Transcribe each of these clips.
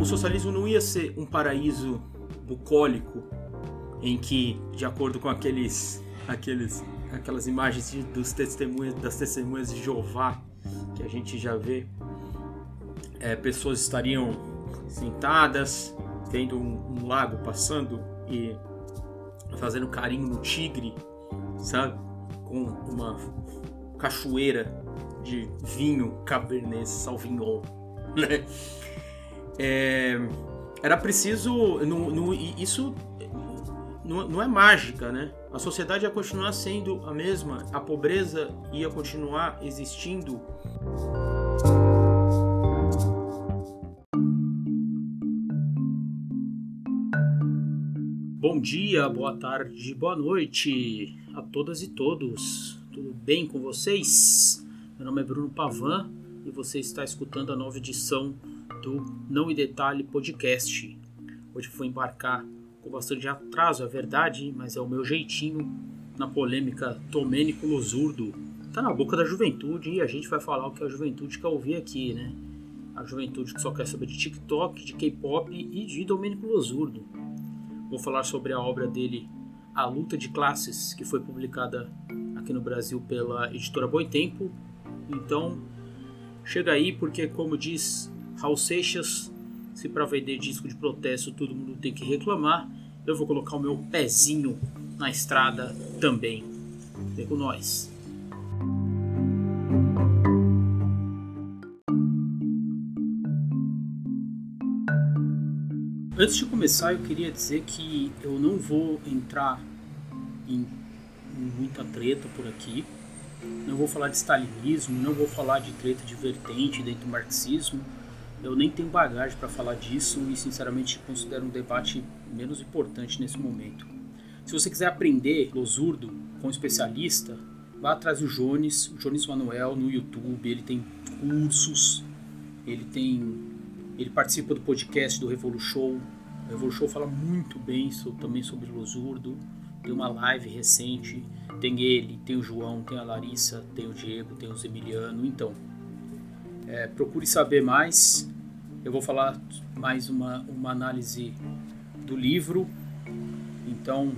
o socialismo não ia ser um paraíso bucólico em que, de acordo com aqueles, aqueles, aquelas imagens de, dos testemunhas, das testemunhas de Jeová que a gente já vê, é, pessoas estariam sentadas, vendo um, um lago passando e fazendo carinho no tigre, sabe? Com uma cachoeira de vinho Cabernet Sauvignon, né? É, era preciso, no, no, isso não, não é mágica, né? A sociedade ia continuar sendo a mesma, a pobreza ia continuar existindo. Bom dia, boa tarde, boa noite a todas e todos. Tudo bem com vocês? Meu nome é Bruno Pavan e você está escutando a nova edição do Não em Detalhe Podcast. Hoje vou embarcar com bastante atraso, é verdade, mas é o meu jeitinho na polêmica Domênico Losurdo. Tá na boca da juventude e a gente vai falar o que a juventude quer ouvir aqui, né? A juventude que só quer saber de TikTok, de K-pop e de Domênico Losurdo. Vou falar sobre a obra dele A Luta de Classes, que foi publicada aqui no Brasil pela editora Boitempo. Então, chega aí porque, como diz Raul Seixas, se para vender disco de protesto todo mundo tem que reclamar, eu vou colocar o meu pezinho na estrada também. Vem com nós. Antes de começar, eu queria dizer que eu não vou entrar em, muita treta por aqui. Não vou falar de stalinismo, não vou falar de treta de vertente dentro do marxismo. Eu nem tenho bagagem para falar disso e, sinceramente, considero um debate menos importante nesse momento. Se você quiser aprender Losurdo com um especialista, vá atrás do Jones, o Jones Manuel no YouTube. Ele tem cursos, ele tem ele participa do podcast do Revolution. O Revolution fala muito bem também sobre Losurdo. Tem uma live recente. Tem ele, tem o João, tem a Larissa, tem o Diego, tem o Emiliano. Então, é, procure saber mais. Eu vou falar mais uma, uma análise do livro. Então,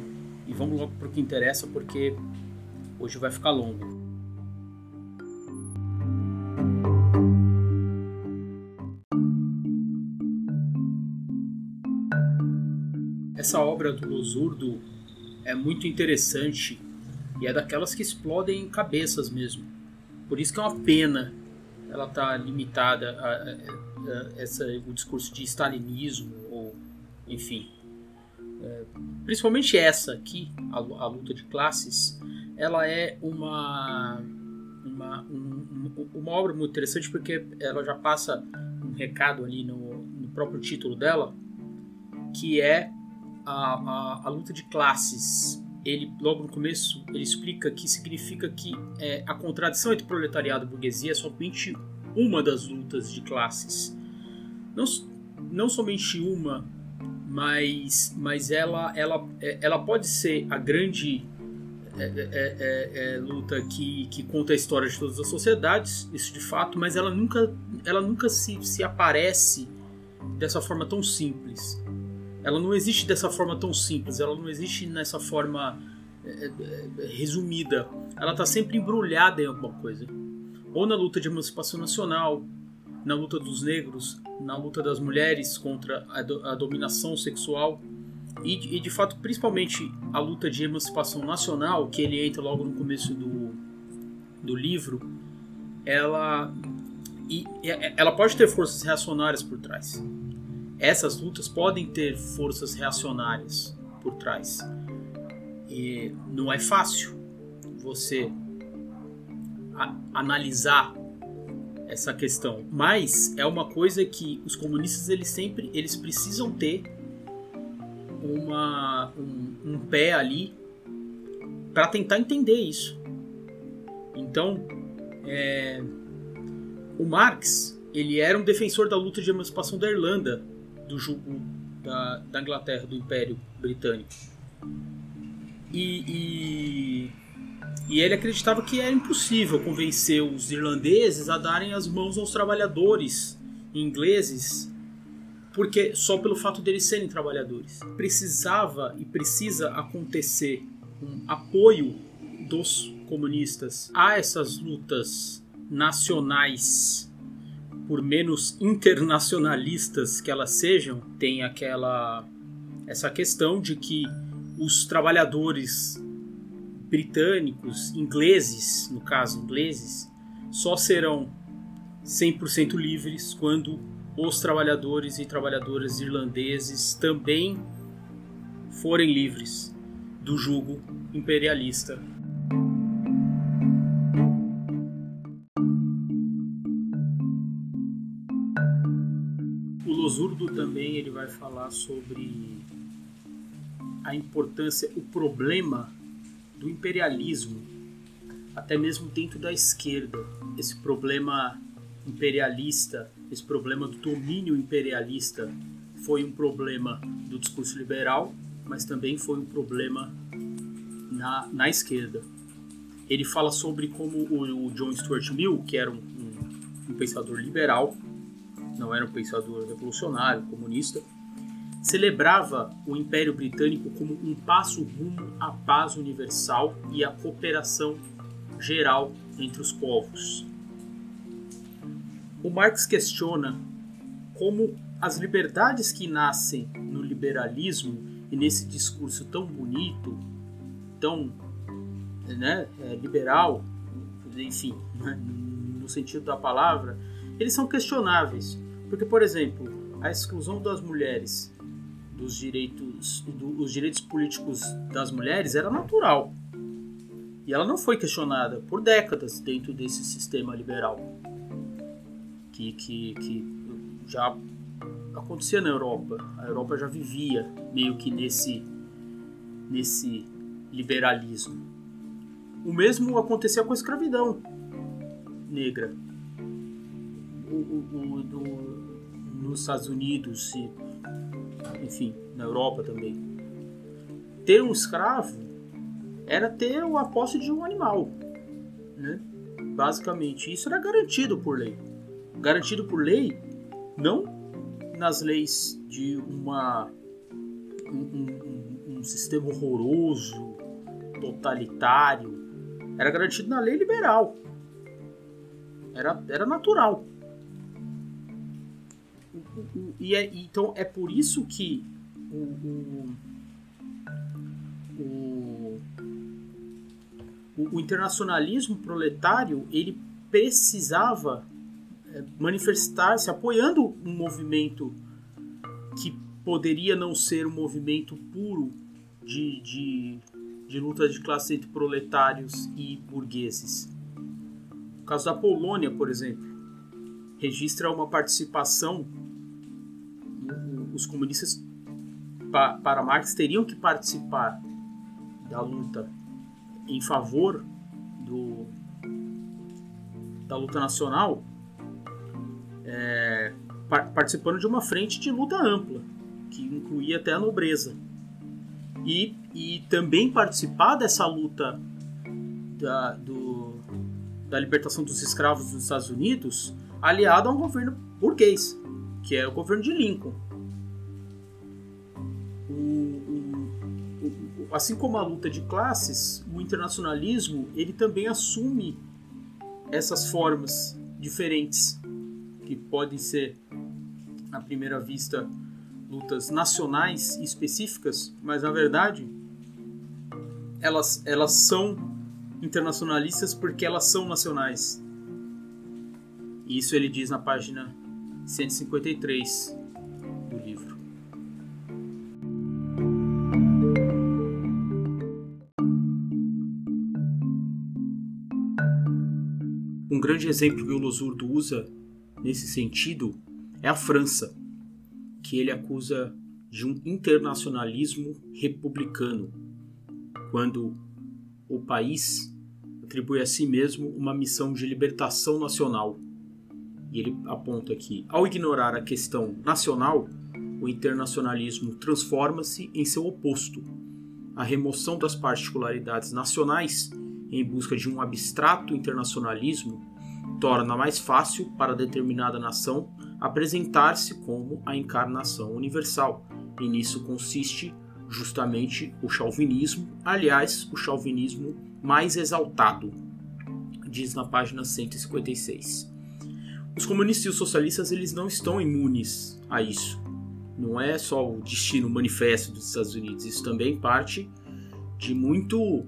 e vamos logo para o que interessa, porque hoje vai ficar longo. Essa obra do Losurdo é muito interessante e é daquelas que explodem cabeças mesmo. Por isso que é uma pena ela tá limitada a, a, a, essa, o discurso de stalinismo ou enfim. É, principalmente essa aqui, a, a, luta de classes, ela é uma uma, um, uma obra muito interessante porque ela já passa um recado ali no, no próprio título dela, que é a, a, a, luta de classes, ele logo no começo ele explica que significa que é, a contradição entre proletariado e burguesia é somente uma das lutas de classes. Não, não somente uma, mas, mas ela, ela, é, ela pode ser a grande é, é, é, é, luta que, que conta a história de todas as sociedades, isso de fato, mas ela nunca, ela nunca se, se aparece dessa forma tão simples. Ela não existe dessa forma tão simples, ela não existe nessa forma é, é, resumida. Ela está sempre embrulhada em alguma coisa. Ou na luta de emancipação nacional, na luta dos negros, na luta das mulheres contra a, do, a dominação sexual. E, e, de fato, principalmente a luta de emancipação nacional, que ele entra logo no começo do, do livro, ela, e, ela pode ter forças reacionárias por trás essas lutas podem ter forças reacionárias por trás. E não é fácil você analisar essa questão, mas é uma coisa que os comunistas eles sempre eles precisam ter uma um, um pé ali para tentar entender isso. Então, é, o Marx ele era um defensor da luta de emancipação da Irlanda do jugo da, da Inglaterra, do Império Britânico. E, e, e, ele acreditava que era impossível convencer os irlandeses a darem as mãos aos trabalhadores ingleses porque só pelo fato deles serem trabalhadores. Precisava e precisa acontecer um apoio dos comunistas a essas lutas nacionais, por menos internacionalistas que elas sejam, tem aquela essa questão de que os trabalhadores britânicos, ingleses, no caso ingleses, só serão 100% livres quando os trabalhadores e trabalhadoras irlandeses também forem livres do jugo imperialista. O Losurdo também ele vai falar sobre a importância, o problema do imperialismo, até mesmo dentro da esquerda. Esse problema imperialista, esse problema do domínio imperialista foi um problema do discurso liberal, mas também foi um problema na, na esquerda. Ele fala sobre como o, o John Stuart Mill, que era um, um, um pensador liberal, não era um pensador revolucionário, comunista, celebrava o Império Britânico como um passo rumo à paz universal e à cooperação geral entre os povos. O Marx questiona como as liberdades que nascem no liberalismo e nesse discurso tão bonito, tão né, é, liberal, enfim, né, no sentido da palavra, eles são questionáveis. Porque, por exemplo, a exclusão das mulheres dos direitos, do, os direitos políticos das mulheres era natural. E ela não foi questionada por décadas dentro desse sistema liberal que, que, que já acontecia na Europa. A Europa já vivia meio que nesse, nesse liberalismo. O mesmo acontecia com a escravidão negra. O, o, o, nos Estados Unidos e, enfim, na Europa também. Ter um escravo era ter a posse de um animal, né? Basicamente, isso era garantido por lei garantido por lei, não nas leis de uma um, um, um sistema horroroso, totalitário, era garantido na lei liberal. Era, era natural. E é, então é por isso que o, o, o, o internacionalismo proletário ele precisava manifestar-se apoiando um movimento que poderia não ser um movimento puro de, de, de luta de classe entre proletários e burgueses. O caso da Polônia, por exemplo, registra uma participação. Os comunistas, para Marx, teriam que participar da luta em favor do, da luta nacional é, participando de uma frente de luta ampla, que incluía até a nobreza. E, e também participar dessa luta da, do, da libertação dos escravos dos Estados Unidos, aliado a um governo burguês, que é o governo de Lincoln. Assim como a luta de classes, o internacionalismo ele também assume essas formas diferentes que podem ser, à primeira vista, lutas nacionais específicas, mas na verdade elas, elas são internacionalistas porque elas são nacionais. Isso ele diz na página 153 grande exemplo que o Losurdo usa nesse sentido é a França, que ele acusa de um internacionalismo republicano, quando o país atribui a si mesmo uma missão de libertação nacional. E ele aponta que, ao ignorar a questão nacional, o internacionalismo transforma-se em seu oposto, a remoção das particularidades nacionais em busca de um abstrato internacionalismo torna mais fácil para determinada nação apresentar-se como a encarnação universal. E nisso consiste justamente o chauvinismo, aliás, o chauvinismo mais exaltado, diz na página 156. Os comunistas e os socialistas eles não estão imunes a isso. Não é só o destino manifesto dos Estados Unidos, isso também parte de muito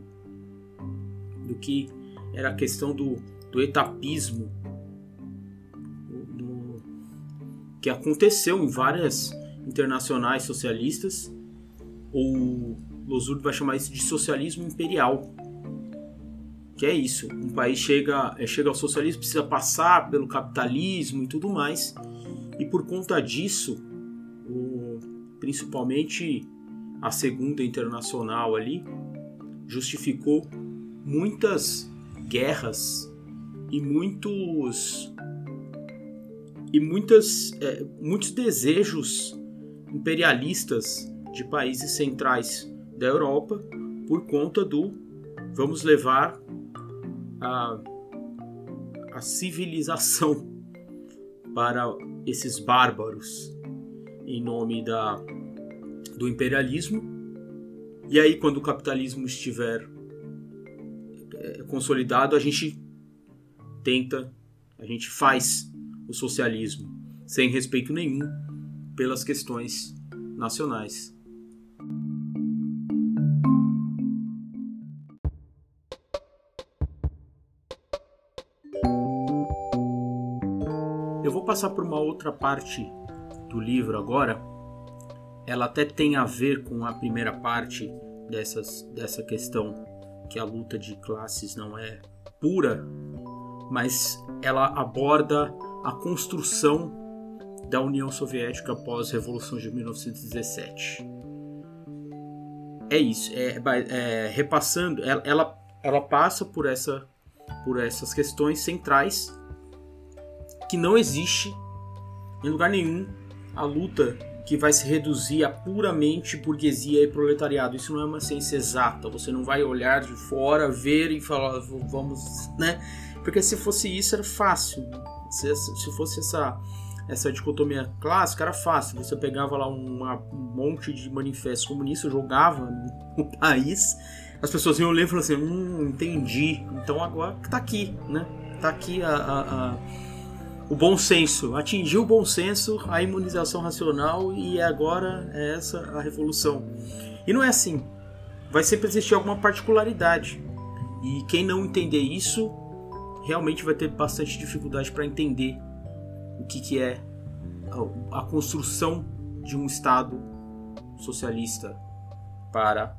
do que era a questão do, do etapismo do, que aconteceu em várias internacionais socialistas o Losurdo vai chamar isso de socialismo imperial. Que é isso, um país chega, é, chega ao socialismo, precisa passar pelo capitalismo e tudo mais. E por conta disso, o, principalmente a segunda internacional ali, justificou muitas guerras e muitos e muitas, é, muitos desejos imperialistas de países centrais da Europa por conta do vamos levar a, a civilização para esses bárbaros em nome da, do imperialismo. E aí, quando o capitalismo estiver é, consolidado, a gente tenta, a gente faz o socialismo sem respeito nenhum pelas questões nacionais. passar por uma outra parte do livro agora. Ela até tem a ver com a primeira parte dessas, dessa questão que a luta de classes não é pura, mas ela aborda a construção da União Soviética após a Revolução de 1917. É isso, é, é repassando, ela, ela, ela passa por, essa, por essas questões centrais que não existe em lugar nenhum a luta que vai se reduzir a puramente burguesia e proletariado. Isso não é uma ciência exata. Você não vai olhar de fora, ver e falar, vamos, né? Porque se fosse isso era fácil. Se, se fosse essa essa dicotomia clássica era fácil. Você pegava lá uma, um monte de manifestos comunistas, jogava no país, as pessoas iam ler e assim, hum, entendi. Então agora tá aqui, né? Tá aqui a, a, a o bom senso, atingiu o bom senso, a imunização racional e agora é essa a revolução. E não é assim. Vai sempre existir alguma particularidade. E quem não entender isso realmente vai ter bastante dificuldade para entender o que, que é a, a construção de um Estado socialista para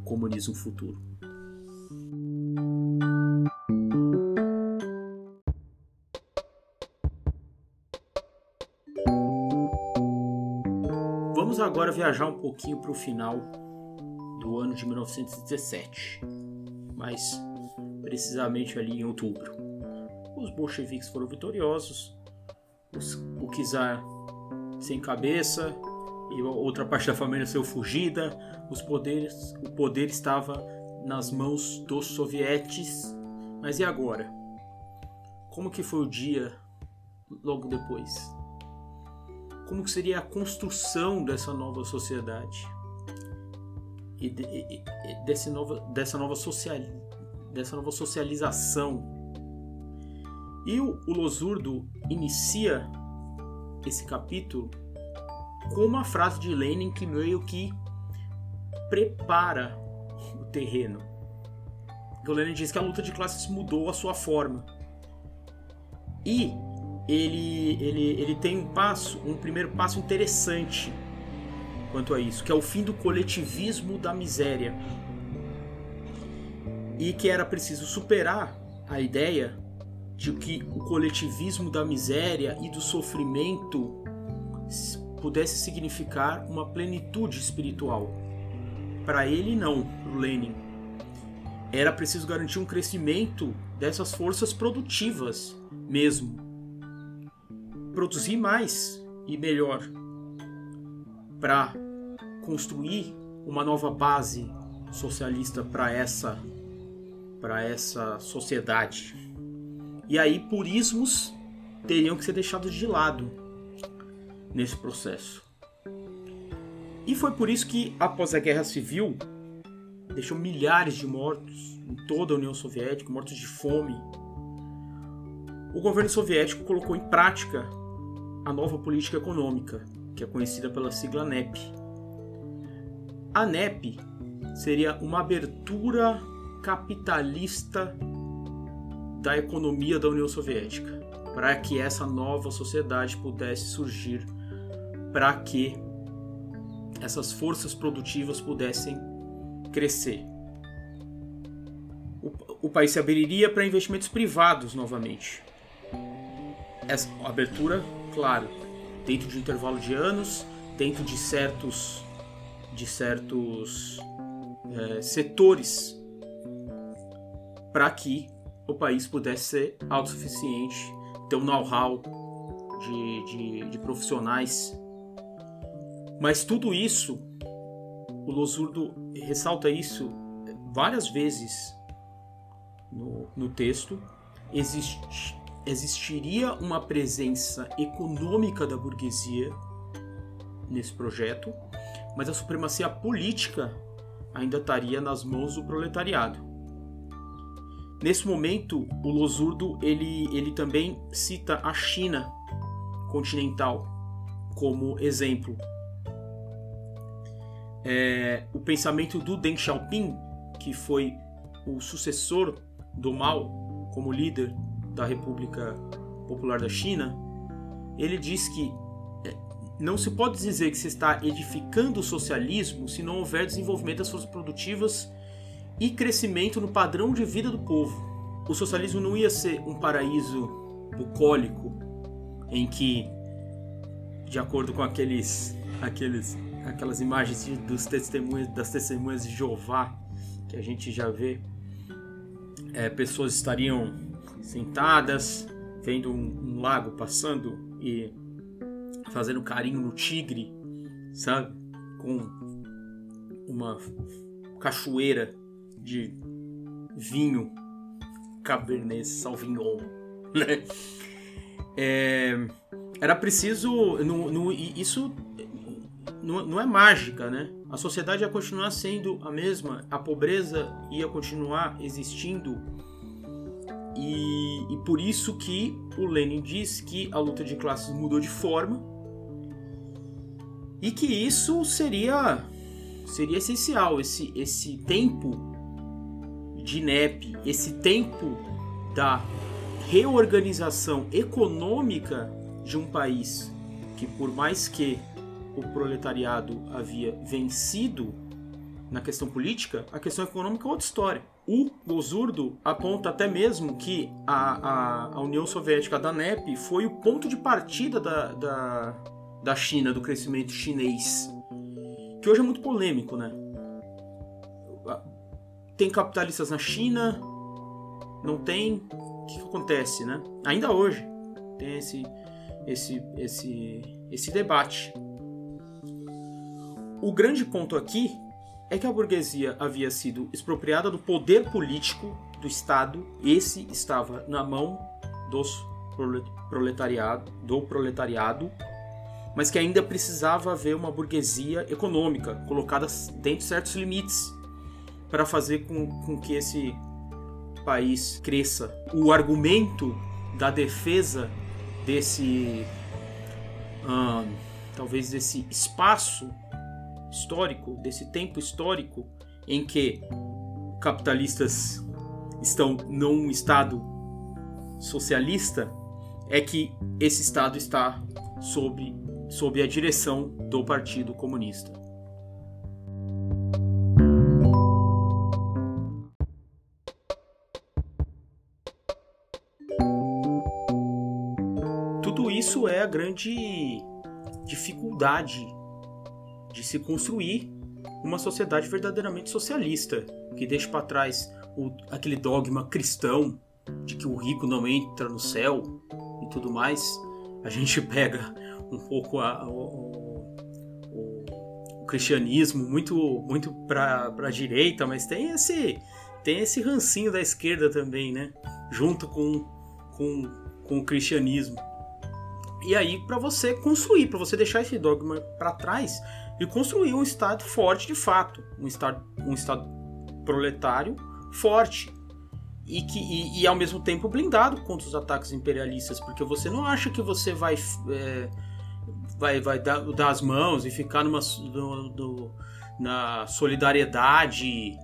o comunismo futuro. Vamos agora viajar um pouquinho para o final do ano de 1917, mais precisamente ali em outubro. Os bolcheviques foram vitoriosos, os, o czar sem cabeça e outra parte da família saiu fugida, os poderes, o poder estava nas mãos dos sovietes. Mas e agora? Como que foi o dia logo depois? como que seria a construção dessa nova sociedade e, de, e, e desse nova, dessa nova social, dessa nova socialização. E o, o Losurdo inicia esse capítulo com uma frase de Lenin que meio que prepara o terreno. O Lenin diz que a luta de classes mudou a sua forma. E ele, ele, ele tem um passo, um primeiro passo interessante quanto a isso, que é o fim do coletivismo da miséria. E que era preciso superar a ideia de que o coletivismo da miséria e do sofrimento pudesse significar uma plenitude espiritual. Para ele, não, para Lenin. Era preciso garantir um crescimento dessas forças produtivas mesmo produzir mais e melhor para construir uma nova base socialista para essa para essa sociedade. E aí purismos teriam que ser deixados de lado. nesse processo. E foi por isso que, após a Guerra Civil, deixou milhares de mortos em toda a União Soviética, mortos de fome. O governo soviético colocou em prática a nova política econômica, que é conhecida pela sigla NEP. A NEP seria uma abertura capitalista da economia da União Soviética, para que essa nova sociedade pudesse surgir, para que essas forças produtivas pudessem crescer. O, o país se abriria para investimentos privados novamente. Essa abertura, claro, dentro de um intervalo de anos, dentro de certos de certos é, setores para que o país pudesse ser autossuficiente, ter um know-how de, de, de, profissionais. Mas tudo isso, o Losurdo ressalta isso várias vezes no, no texto. Existe, existiria uma presença econômica da burguesia nesse projeto, mas a supremacia política ainda estaria nas mãos do proletariado. Nesse momento, o Losurdo ele, ele também cita a China continental como exemplo. É, o pensamento do Deng Xiaoping, que foi o sucessor do Mao como líder da República Popular da China, ele diz que é, não se pode dizer que se está edificando o socialismo se não houver desenvolvimento das forças produtivas e crescimento no padrão de vida do povo. O socialismo não ia ser um paraíso bucólico em que, de acordo com aqueles, aqueles, aquelas imagens dos testemunhas, das testemunhas de Jeová que a gente já vê, é, pessoas estariam sentadas vendo um, um lago passando e fazendo carinho no tigre, sabe, com uma cachoeira de vinho Cabernet Sauvignon, né? É, era preciso, no, no, isso não, não, é mágica, né? A sociedade ia continuar sendo a mesma, a pobreza ia continuar existindo e, e por isso que o Lenin diz que a luta de classes mudou de forma e que isso seria seria essencial esse esse tempo de NEP, esse tempo da reorganização econômica de um país que, por mais que o proletariado havia vencido na questão política, a questão econômica é outra história. O Gozurdo aponta até mesmo que a, a, a União Soviética da NEP foi o ponto de partida da, da, da China, do crescimento chinês, que hoje é muito polêmico, né? Tem capitalistas na China, não tem. O que, que acontece, né? Ainda hoje tem esse, esse, esse, esse debate. O grande ponto aqui é que a burguesia havia sido expropriada do poder político do Estado. Esse estava na mão dos proletariado, do proletariado, mas que ainda precisava haver uma burguesia econômica colocada dentro de certos limites para fazer com, com que esse país cresça. O argumento da defesa desse talvez desse espaço histórico, desse tempo histórico em que capitalistas estão num estado socialista, é que esse estado está sob, sob a direção do Partido Comunista. Isso é a grande dificuldade de se construir uma sociedade verdadeiramente socialista, que deixe para trás o, aquele dogma cristão de que o rico não entra no céu e tudo mais. A gente pega um pouco a, o, o, o, cristianismo muito muito para a direita, mas tem esse tem esse rancinho da esquerda também, né? Junto com, com, com o cristianismo E aí para você construir, para você deixar esse dogma para trás e construir um estado forte de fato, um estado, um estado proletário forte e que e, e, ao mesmo tempo blindado contra os ataques imperialistas, porque você não acha que você vai é, vai, vai dar, dar, as mãos e ficar numa do, do, na solidariedade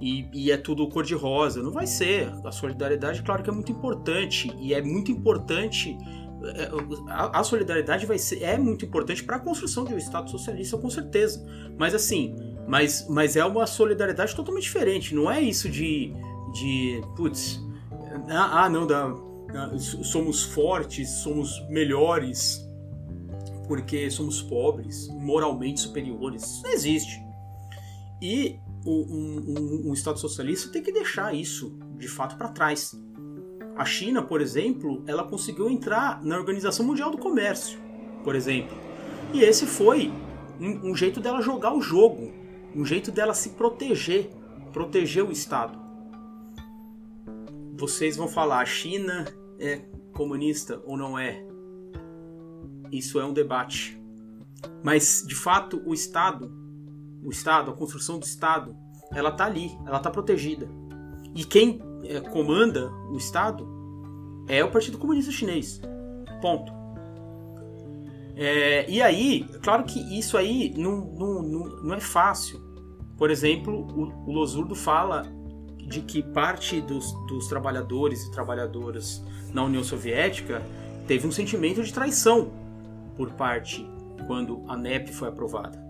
e, e, é tudo cor de rosa. Não vai ser. A solidariedade, claro que é muito importante e é muito importante. É, a, solidariedade vai ser, é muito importante para a construção de um Estado socialista, com certeza. Mas assim, mas, mas é uma solidariedade totalmente diferente. Não é isso de de putz, ah, ah não, da, somos fortes, somos melhores porque somos pobres, moralmente superiores. Isso não existe. E um, um, um Estado socialista tem que deixar isso de fato para trás. A China, por exemplo, ela conseguiu entrar na Organização Mundial do Comércio, por exemplo. E esse foi um, um jeito dela jogar o jogo, um jeito dela se proteger, proteger o Estado vocês vão falar, a China é comunista ou não é? Isso é um debate. Mas, de fato, o Estado, o Estado, a construção do Estado, ela está ali, ela está protegida. E quem é, comanda o Estado é o Partido Comunista Chinês. Ponto. É, e aí, claro que isso aí não, não, não, não é fácil. Por exemplo, o, o Losurdo fala de que parte dos, dos trabalhadores e trabalhadoras na União Soviética teve um sentimento de traição por parte quando a NEP foi aprovada.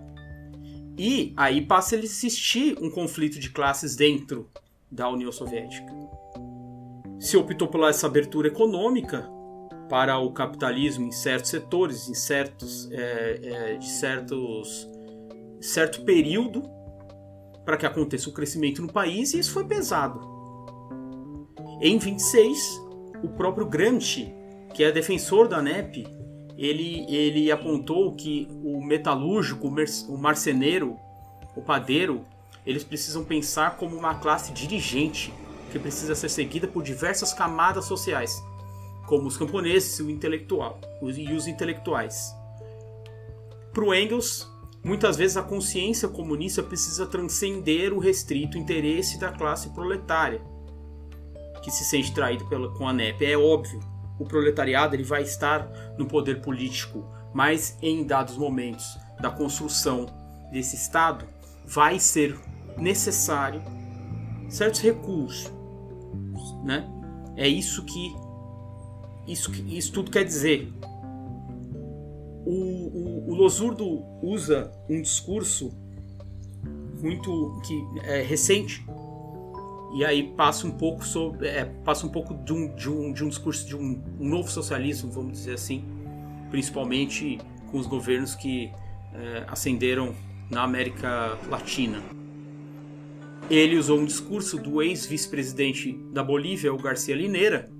E aí passa a existir um conflito de classes dentro da União Soviética. Se optou por essa abertura econômica para o capitalismo em certos setores, em certos, é, é, de certos certo período para que aconteça o crescimento no país e isso foi pesado. Em 26, o próprio Gramsci, que é defensor da NEP, ele, ele apontou que o metalúrgico, o marceneiro, o padeiro, eles precisam pensar como uma classe dirigente que precisa ser seguida por diversas camadas sociais, como os camponeses e, o intelectual, e os intelectuais. Para o Engels, Muitas vezes a consciência comunista precisa transcender o restrito interesse da classe proletária, que se sente traída pela, com a NEP. É óbvio, o proletariado ele vai estar no poder político, mas em dados momentos da construção desse Estado vai ser necessário certos recursos, né? É isso que isso, isso tudo quer dizer o, o, o Losurdo usa um discurso muito que é recente e aí passa um pouco sobre é, passa um pouco de um, de um, de um discurso de um, um, novo socialismo vamos dizer assim principalmente com os governos que é, ascenderam na América Latina ele usou um discurso do ex-vice-presidente da Bolívia o Garcia Linera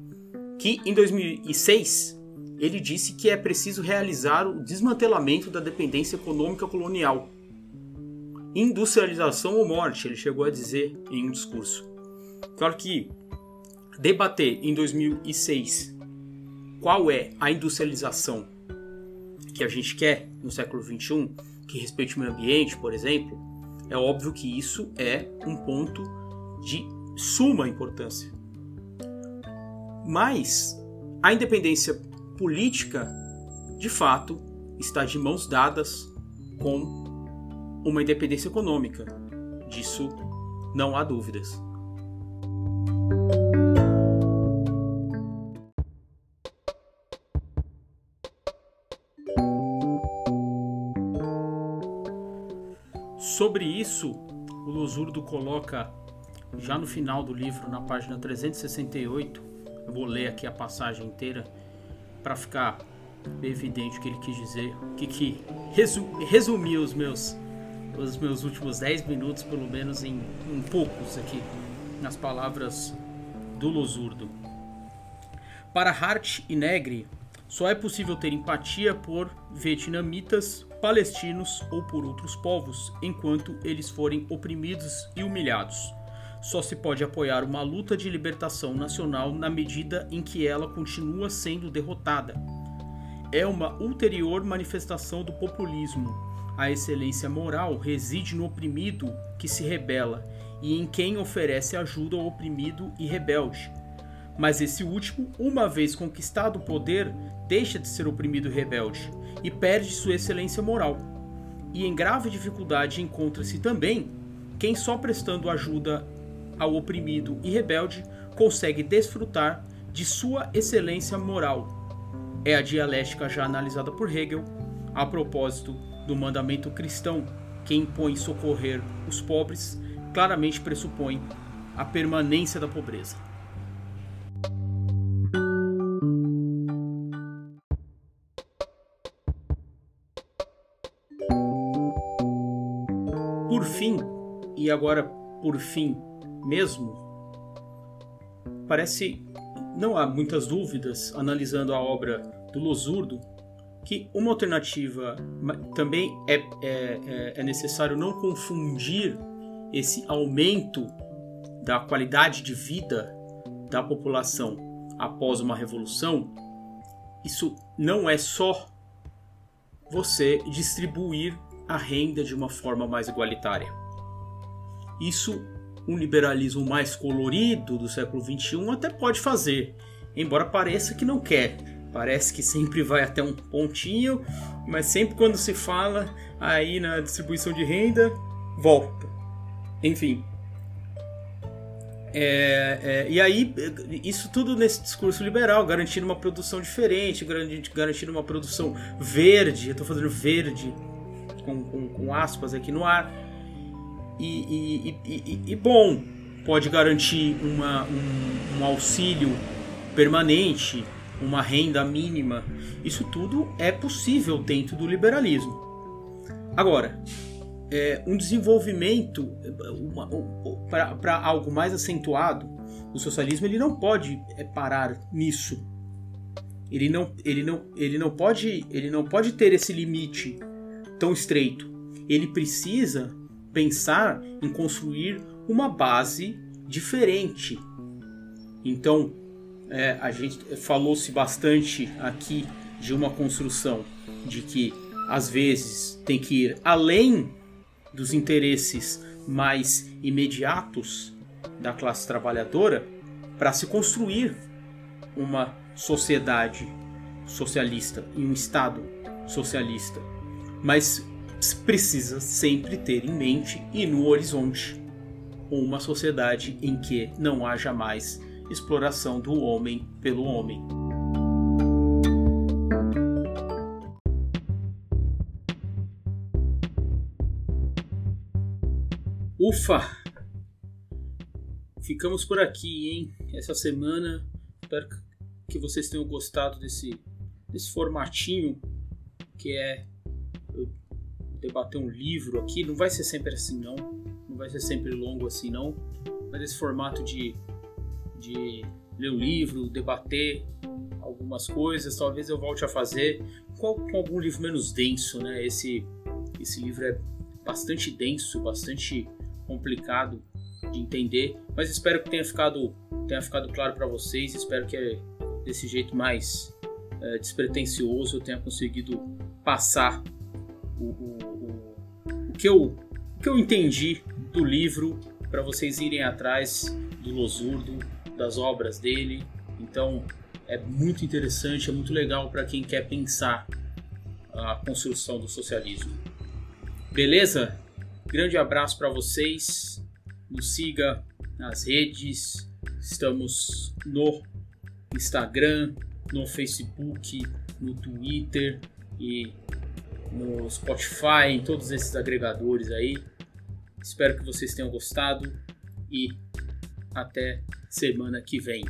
que em 2006 ele disse que é preciso realizar o desmantelamento da dependência econômica colonial. Industrialização ou morte, ele chegou a dizer em um discurso. Claro que debater em 2006 qual é a industrialização que a gente quer no século XXI, que respeite o meio ambiente, por exemplo, é óbvio que isso é um ponto de suma importância. Mas a independência política, de fato, está de mãos dadas com uma independência econômica. Disso não há dúvidas. Sobre isso, o Losurdo coloca já no final do livro, na página 368, eu vou ler aqui a passagem inteira para ficar evidente o que ele quis dizer, que, que resu, resumir os meus, os meus últimos 10 minutos, pelo menos em, em poucos aqui, nas palavras do Losurdo. Para Hart e Negri, só é possível ter empatia por vietnamitas, palestinos ou por outros povos, enquanto eles forem oprimidos e humilhados só se pode apoiar uma luta de libertação nacional na medida em que ela continua sendo derrotada. é uma ulterior manifestação do populismo. A excelência moral reside no oprimido que se rebela e em quem oferece ajuda ao oprimido e rebelde. Mas esse último, uma vez conquistado o poder, deixa de ser oprimido e rebelde e perde sua excelência moral. E em grave dificuldade encontra-se também quem só prestando ajuda ao oprimido e rebelde consegue desfrutar de sua excelência moral. É a dialética já analisada por Hegel a propósito do mandamento cristão que impõe socorrer os pobres, claramente pressupõe a permanência da pobreza. Por fim, e agora por fim mesmo, parece não há muitas dúvidas analisando a obra do Losurdo que uma alternativa também é, é, é, é necessário não confundir esse aumento da qualidade de vida da população após uma revolução. Isso não é só você distribuir a renda de uma forma mais igualitária. Isso um liberalismo mais colorido do século XXI até pode fazer, embora pareça que não quer. Parece que sempre vai até um pontinho, mas sempre quando se fala aí na distribuição de renda, volta. Enfim. É, é, e aí, isso tudo nesse discurso liberal, garantindo uma produção diferente, garantindo uma produção verde. Eu estou fazendo verde com, com, com aspas aqui no ar e, e, e, e bom, pode garantir uma, um, um auxílio permanente, uma renda mínima. Isso tudo é possível dentro do liberalismo. Agora, é, um desenvolvimento para algo mais acentuado, o socialismo ele não pode é, parar nisso. Ele não, ele, não, ele, não pode, ele não pode ter esse limite tão estreito. Ele precisa pensar em construir uma base diferente. Então, é, a gente falou-se bastante aqui de uma construção de que às vezes tem que ir além dos interesses mais imediatos da classe trabalhadora para se construir uma sociedade socialista e um Estado socialista. Mas precisa sempre ter em mente e no horizonte uma sociedade em que não haja mais exploração do homem pelo homem. Ufa! Ficamos por aqui, hein? Essa semana. Espero que vocês tenham gostado desse, desse formatinho que é debater um livro aqui. Não vai ser sempre assim, não. Não vai ser sempre longo assim, não. Mas esse formato de, de ler o livro, debater algumas coisas, talvez eu volte a fazer com, com algum livro menos denso, né? Esse, esse livro é bastante denso, bastante complicado de entender, mas espero que tenha ficado, tenha ficado claro para vocês. Espero que desse jeito mais é, despretensioso eu tenha conseguido passar o, o, que eu, o que eu entendi do livro para vocês irem atrás do Losurdo, das obras dele. Então é muito interessante, é muito legal para quem quer pensar a construção do socialismo. Beleza? Grande abraço para vocês. Nos siga nas redes. Estamos no Instagram, no Facebook, no Twitter e no Spotify, em todos esses agregadores aí. Espero que vocês tenham gostado e até semana que vem.